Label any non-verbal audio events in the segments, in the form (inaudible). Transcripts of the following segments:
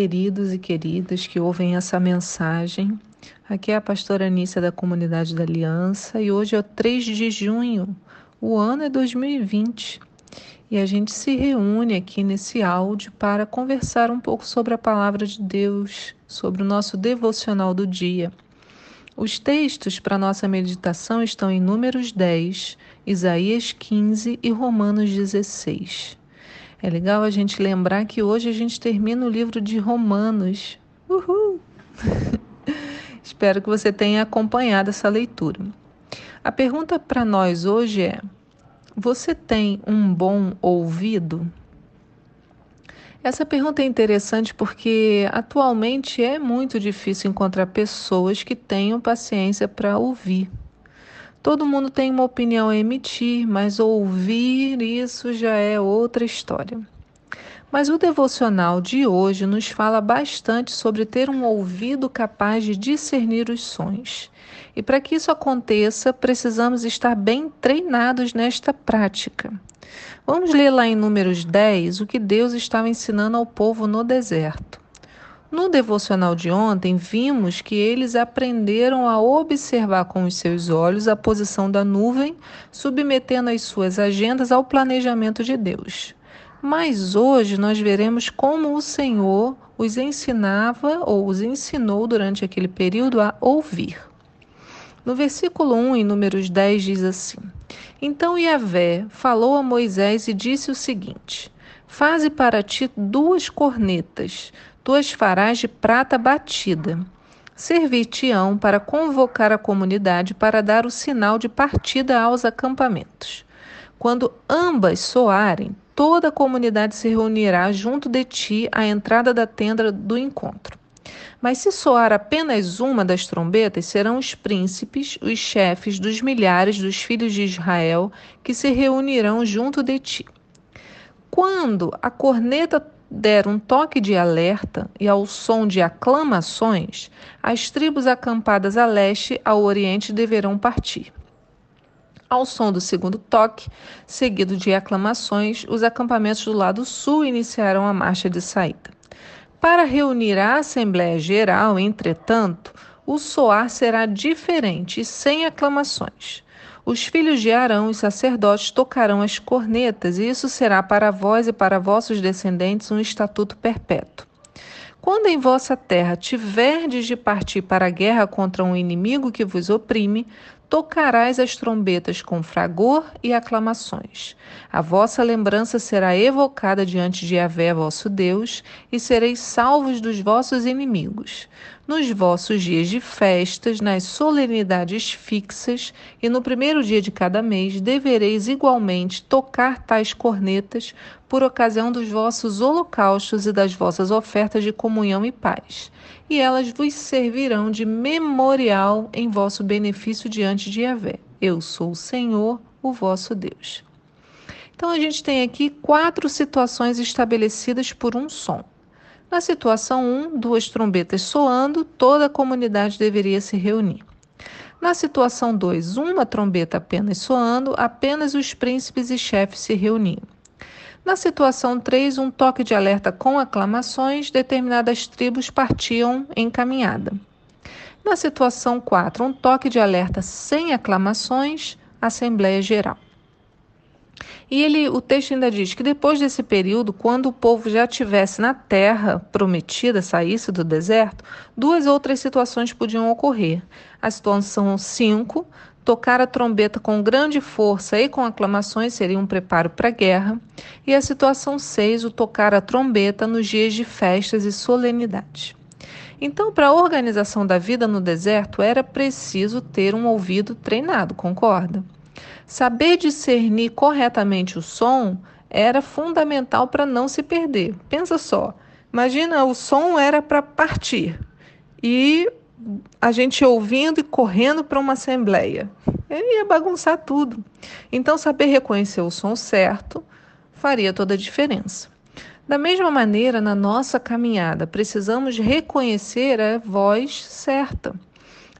Queridos e queridas que ouvem essa mensagem. Aqui é a pastora Anícia da Comunidade da Aliança e hoje é 3 de junho, o ano é 2020. E a gente se reúne aqui nesse áudio para conversar um pouco sobre a palavra de Deus, sobre o nosso devocional do dia. Os textos para nossa meditação estão em Números 10, Isaías 15 e Romanos 16. É legal a gente lembrar que hoje a gente termina o livro de Romanos. Uhul! (laughs) Espero que você tenha acompanhado essa leitura. A pergunta para nós hoje é: você tem um bom ouvido? Essa pergunta é interessante porque atualmente é muito difícil encontrar pessoas que tenham paciência para ouvir. Todo mundo tem uma opinião a emitir, mas ouvir isso já é outra história. Mas o devocional de hoje nos fala bastante sobre ter um ouvido capaz de discernir os sons. E para que isso aconteça, precisamos estar bem treinados nesta prática. Vamos ler lá em Números 10 o que Deus estava ensinando ao povo no deserto. No devocional de ontem, vimos que eles aprenderam a observar com os seus olhos a posição da nuvem, submetendo as suas agendas ao planejamento de Deus. Mas hoje nós veremos como o Senhor os ensinava ou os ensinou durante aquele período a ouvir. No versículo 1, em Números 10, diz assim: Então Yahvé falou a Moisés e disse o seguinte: Faze para ti duas cornetas tu as farás de prata batida. Servir-te-ão para convocar a comunidade para dar o sinal de partida aos acampamentos. Quando ambas soarem, toda a comunidade se reunirá junto de ti à entrada da tenda do encontro. Mas se soar apenas uma das trombetas, serão os príncipes, os chefes dos milhares dos filhos de Israel que se reunirão junto de ti. Quando a corneta der um toque de alerta e ao som de aclamações, as tribos acampadas a leste ao oriente deverão partir. Ao som do segundo toque, seguido de aclamações, os acampamentos do lado sul iniciarão a marcha de saída. Para reunir a Assembleia Geral, entretanto, o soar será diferente e sem aclamações. Os filhos de Arão, os sacerdotes, tocarão as cornetas, e isso será para vós e para vossos descendentes um estatuto perpétuo. Quando em vossa terra tiverdes de partir para a guerra contra um inimigo que vos oprime, tocarás as trombetas com fragor e aclamações. A vossa lembrança será evocada diante de Yahvé, vosso Deus, e sereis salvos dos vossos inimigos. Nos vossos dias de festas, nas solenidades fixas e no primeiro dia de cada mês, devereis igualmente tocar tais cornetas por ocasião dos vossos holocaustos e das vossas ofertas de comunhão e paz e elas vos servirão de memorial em vosso benefício diante de Yahvé. Eu sou o Senhor, o vosso Deus. Então a gente tem aqui quatro situações estabelecidas por um som. Na situação 1, um, duas trombetas soando, toda a comunidade deveria se reunir. Na situação 2, uma trombeta apenas soando, apenas os príncipes e chefes se reuniam. Na situação 3, um toque de alerta com aclamações, determinadas tribos partiam em caminhada. Na situação 4, um toque de alerta sem aclamações, Assembleia Geral. E ele, o texto ainda diz que depois desse período, quando o povo já estivesse na terra prometida, saísse do deserto, duas outras situações podiam ocorrer. A situação 5, Tocar a trombeta com grande força e com aclamações seria um preparo para a guerra. E a situação 6, o tocar a trombeta nos dias de festas e solenidades. Então, para a organização da vida no deserto, era preciso ter um ouvido treinado, concorda? Saber discernir corretamente o som era fundamental para não se perder. Pensa só, imagina o som era para partir e a gente ouvindo e correndo para uma assembleia. Ele ia bagunçar tudo. Então, saber reconhecer o som certo faria toda a diferença. Da mesma maneira, na nossa caminhada, precisamos reconhecer a voz certa.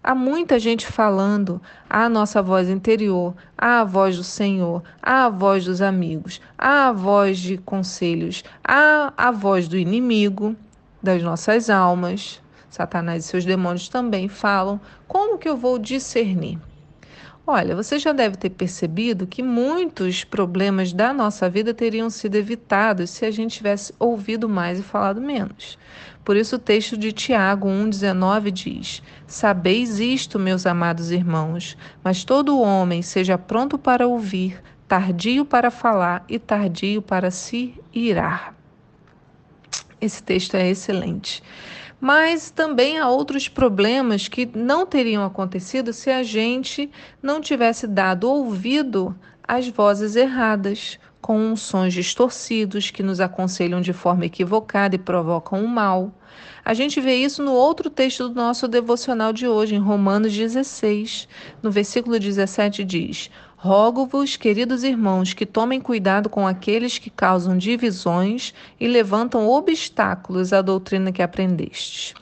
Há muita gente falando, há a nossa voz interior, há a voz do Senhor, há a voz dos amigos, a voz de conselhos, há a voz do inimigo, das nossas almas. Satanás e seus demônios também falam. Como que eu vou discernir? Olha, você já deve ter percebido que muitos problemas da nossa vida teriam sido evitados se a gente tivesse ouvido mais e falado menos. Por isso, o texto de Tiago 1,19 diz: Sabeis isto, meus amados irmãos, mas todo homem seja pronto para ouvir, tardio para falar e tardio para se irar. Esse texto é excelente. Mas também há outros problemas que não teriam acontecido se a gente não tivesse dado ouvido às vozes erradas, com sons distorcidos que nos aconselham de forma equivocada e provocam o mal. A gente vê isso no outro texto do nosso devocional de hoje, em Romanos 16. No versículo 17 diz: Rogo-vos, queridos irmãos, que tomem cuidado com aqueles que causam divisões e levantam obstáculos à doutrina que aprendestes.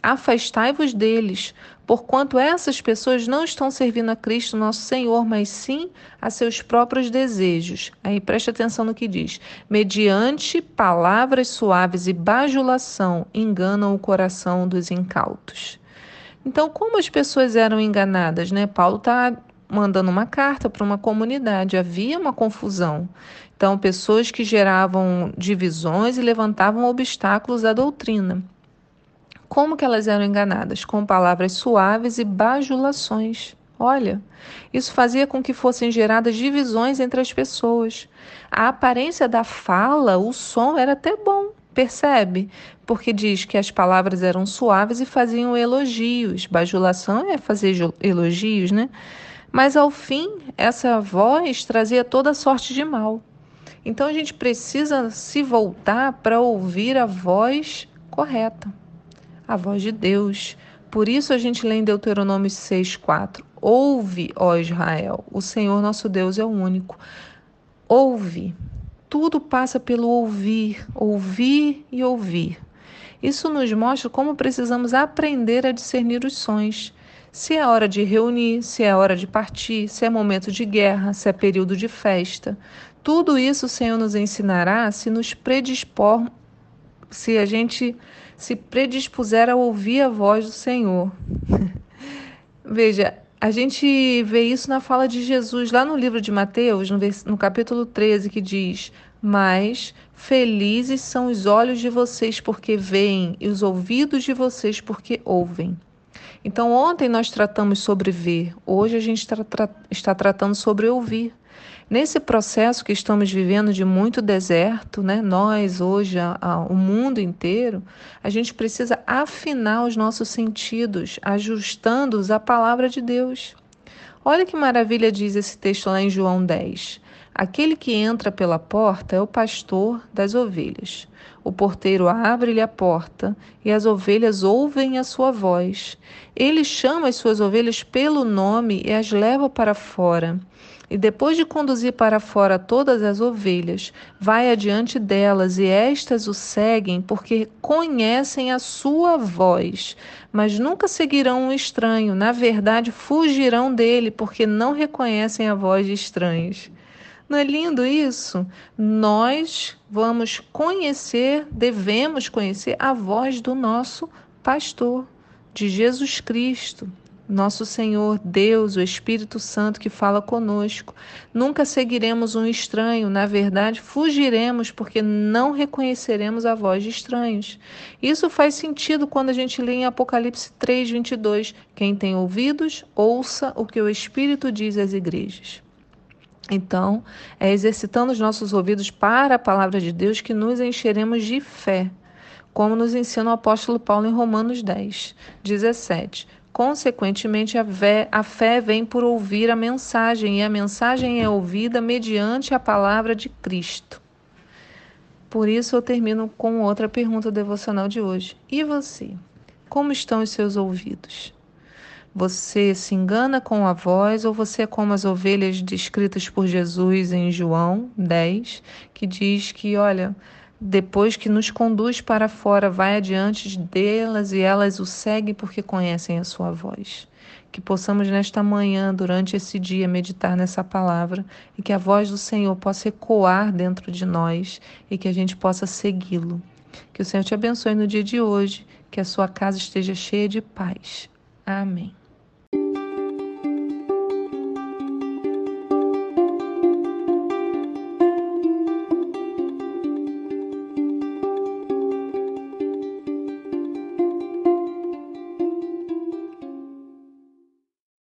Afastai-vos deles, porquanto essas pessoas não estão servindo a Cristo nosso Senhor, mas sim a seus próprios desejos. Aí preste atenção no que diz: mediante palavras suaves e bajulação enganam o coração dos incautos. Então, como as pessoas eram enganadas, né? Paulo está mandando uma carta para uma comunidade. Havia uma confusão. Então, pessoas que geravam divisões e levantavam obstáculos à doutrina. Como que elas eram enganadas? Com palavras suaves e bajulações. Olha, isso fazia com que fossem geradas divisões entre as pessoas. A aparência da fala, o som era até bom, percebe? Porque diz que as palavras eram suaves e faziam elogios. Bajulação é fazer elogios, né? Mas ao fim, essa voz trazia toda sorte de mal. Então a gente precisa se voltar para ouvir a voz correta, a voz de Deus. Por isso a gente lê em Deuteronômio 6,4: Ouve, ó Israel, o Senhor nosso Deus é o único. Ouve. Tudo passa pelo ouvir, ouvir e ouvir. Isso nos mostra como precisamos aprender a discernir os sons se é hora de reunir, se é hora de partir, se é momento de guerra, se é período de festa. Tudo isso o Senhor nos ensinará se nos predispor, se a gente se predispuser a ouvir a voz do Senhor. (laughs) Veja, a gente vê isso na fala de Jesus lá no livro de Mateus, no, capítulo 13, que diz: Mas felizes são os olhos de vocês porque veem, e os ouvidos de vocês porque ouvem. Então, ontem nós tratamos sobre ver, hoje a gente tra tra está tratando sobre ouvir. Nesse processo que estamos vivendo de muito deserto, né, nós hoje, a, a, o mundo inteiro, a gente precisa afinar os nossos sentidos, ajustando-os à palavra de Deus. Olha que maravilha diz esse texto lá em João 10. Aquele que entra pela porta é o pastor das ovelhas. O porteiro abre-lhe a porta e as ovelhas ouvem a sua voz. Ele chama as suas ovelhas pelo nome e as leva para fora. E depois de conduzir para fora todas as ovelhas, vai adiante delas, e estas o seguem, porque conhecem a sua voz. Mas nunca seguirão um estranho, na verdade, fugirão dele, porque não reconhecem a voz de estranhos. Não é lindo isso? Nós vamos conhecer, devemos conhecer a voz do nosso pastor, de Jesus Cristo, nosso Senhor, Deus, o Espírito Santo que fala conosco. Nunca seguiremos um estranho, na verdade, fugiremos porque não reconheceremos a voz de estranhos. Isso faz sentido quando a gente lê em Apocalipse 3, 22. Quem tem ouvidos, ouça o que o Espírito diz às igrejas. Então, é exercitando os nossos ouvidos para a palavra de Deus que nos encheremos de fé, como nos ensina o apóstolo Paulo em Romanos 10, 17. Consequentemente, a fé, a fé vem por ouvir a mensagem, e a mensagem é ouvida mediante a palavra de Cristo. Por isso, eu termino com outra pergunta devocional de hoje. E você? Como estão os seus ouvidos? Você se engana com a voz ou você é como as ovelhas descritas por Jesus em João 10, que diz que, olha, depois que nos conduz para fora, vai adiante delas e elas o seguem porque conhecem a sua voz. Que possamos nesta manhã, durante esse dia, meditar nessa palavra e que a voz do Senhor possa ecoar dentro de nós e que a gente possa segui-lo. Que o Senhor te abençoe no dia de hoje, que a sua casa esteja cheia de paz. Amém.